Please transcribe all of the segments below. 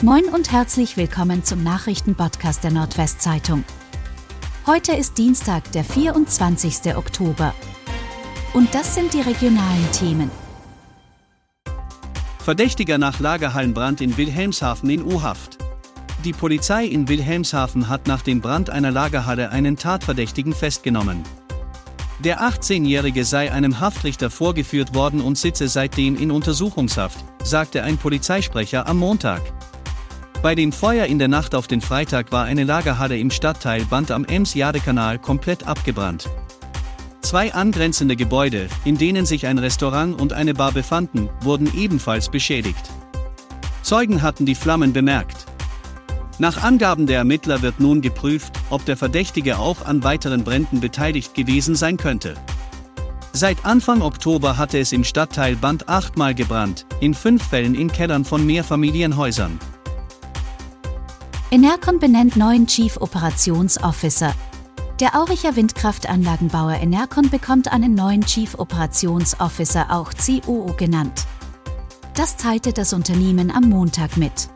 Moin und herzlich willkommen zum Nachrichtenpodcast der Nordwestzeitung. Heute ist Dienstag, der 24. Oktober. Und das sind die regionalen Themen. Verdächtiger nach Lagerhallenbrand in Wilhelmshaven in U-Haft. Die Polizei in Wilhelmshaven hat nach dem Brand einer Lagerhalle einen Tatverdächtigen festgenommen. Der 18-Jährige sei einem Haftrichter vorgeführt worden und sitze seitdem in Untersuchungshaft, sagte ein Polizeisprecher am Montag. Bei dem Feuer in der Nacht auf den Freitag war eine Lagerhalle im Stadtteil Band am Ems-Jade-Kanal komplett abgebrannt. Zwei angrenzende Gebäude, in denen sich ein Restaurant und eine Bar befanden, wurden ebenfalls beschädigt. Zeugen hatten die Flammen bemerkt. Nach Angaben der Ermittler wird nun geprüft, ob der Verdächtige auch an weiteren Bränden beteiligt gewesen sein könnte. Seit Anfang Oktober hatte es im Stadtteil Band achtmal gebrannt, in fünf Fällen in Kellern von Mehrfamilienhäusern. Enercon benennt neuen Chief Operations Officer. Der Auricher Windkraftanlagenbauer Enercon bekommt einen neuen Chief Operations Officer, auch COO genannt. Das teilte das Unternehmen am Montag mit.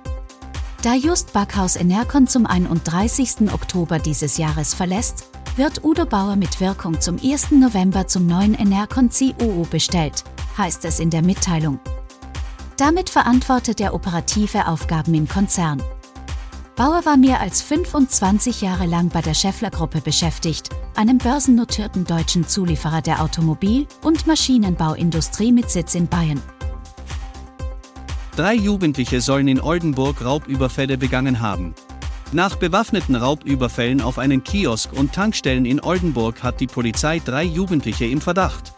Da Just Backhaus Enercon zum 31. Oktober dieses Jahres verlässt, wird Udo Bauer mit Wirkung zum 1. November zum neuen Enercon COO bestellt, heißt es in der Mitteilung. Damit verantwortet er operative Aufgaben im Konzern. Bauer war mehr als 25 Jahre lang bei der Scheffler-Gruppe beschäftigt, einem börsennotierten deutschen Zulieferer der Automobil- und Maschinenbauindustrie mit Sitz in Bayern. Drei Jugendliche sollen in Oldenburg Raubüberfälle begangen haben. Nach bewaffneten Raubüberfällen auf einen Kiosk und Tankstellen in Oldenburg hat die Polizei drei Jugendliche im Verdacht.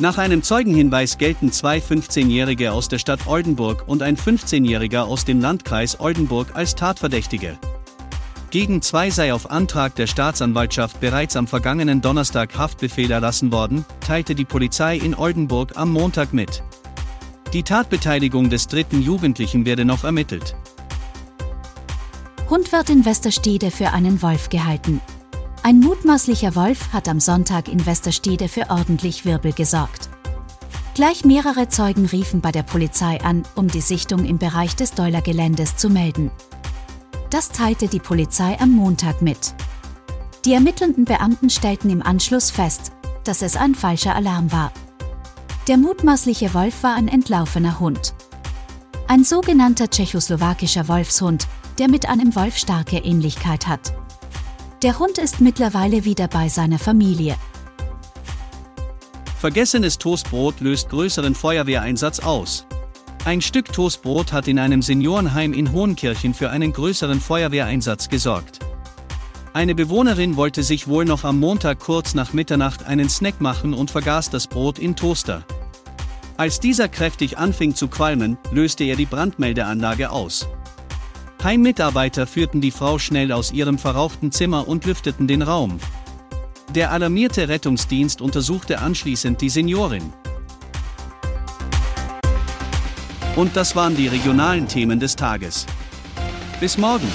Nach einem Zeugenhinweis gelten zwei 15-Jährige aus der Stadt Oldenburg und ein 15-Jähriger aus dem Landkreis Oldenburg als Tatverdächtige. Gegen zwei sei auf Antrag der Staatsanwaltschaft bereits am vergangenen Donnerstag Haftbefehl erlassen worden, teilte die Polizei in Oldenburg am Montag mit. Die Tatbeteiligung des dritten Jugendlichen werde noch ermittelt. Hund wird in Westerstede für einen Wolf gehalten. Ein mutmaßlicher Wolf hat am Sonntag in Westerstede für ordentlich Wirbel gesorgt. Gleich mehrere Zeugen riefen bei der Polizei an, um die Sichtung im Bereich des Deuler-Geländes zu melden. Das teilte die Polizei am Montag mit. Die ermittelnden Beamten stellten im Anschluss fest, dass es ein falscher Alarm war. Der mutmaßliche Wolf war ein entlaufener Hund. Ein sogenannter tschechoslowakischer Wolfshund, der mit einem Wolf starke Ähnlichkeit hat. Der Hund ist mittlerweile wieder bei seiner Familie. Vergessenes Toastbrot löst größeren Feuerwehreinsatz aus. Ein Stück Toastbrot hat in einem Seniorenheim in Hohenkirchen für einen größeren Feuerwehreinsatz gesorgt. Eine Bewohnerin wollte sich wohl noch am Montag kurz nach Mitternacht einen Snack machen und vergaß das Brot in Toaster. Als dieser kräftig anfing zu qualmen, löste er die Brandmeldeanlage aus. Heimmitarbeiter führten die Frau schnell aus ihrem verrauchten Zimmer und lüfteten den Raum. Der alarmierte Rettungsdienst untersuchte anschließend die Seniorin. Und das waren die regionalen Themen des Tages. Bis morgen!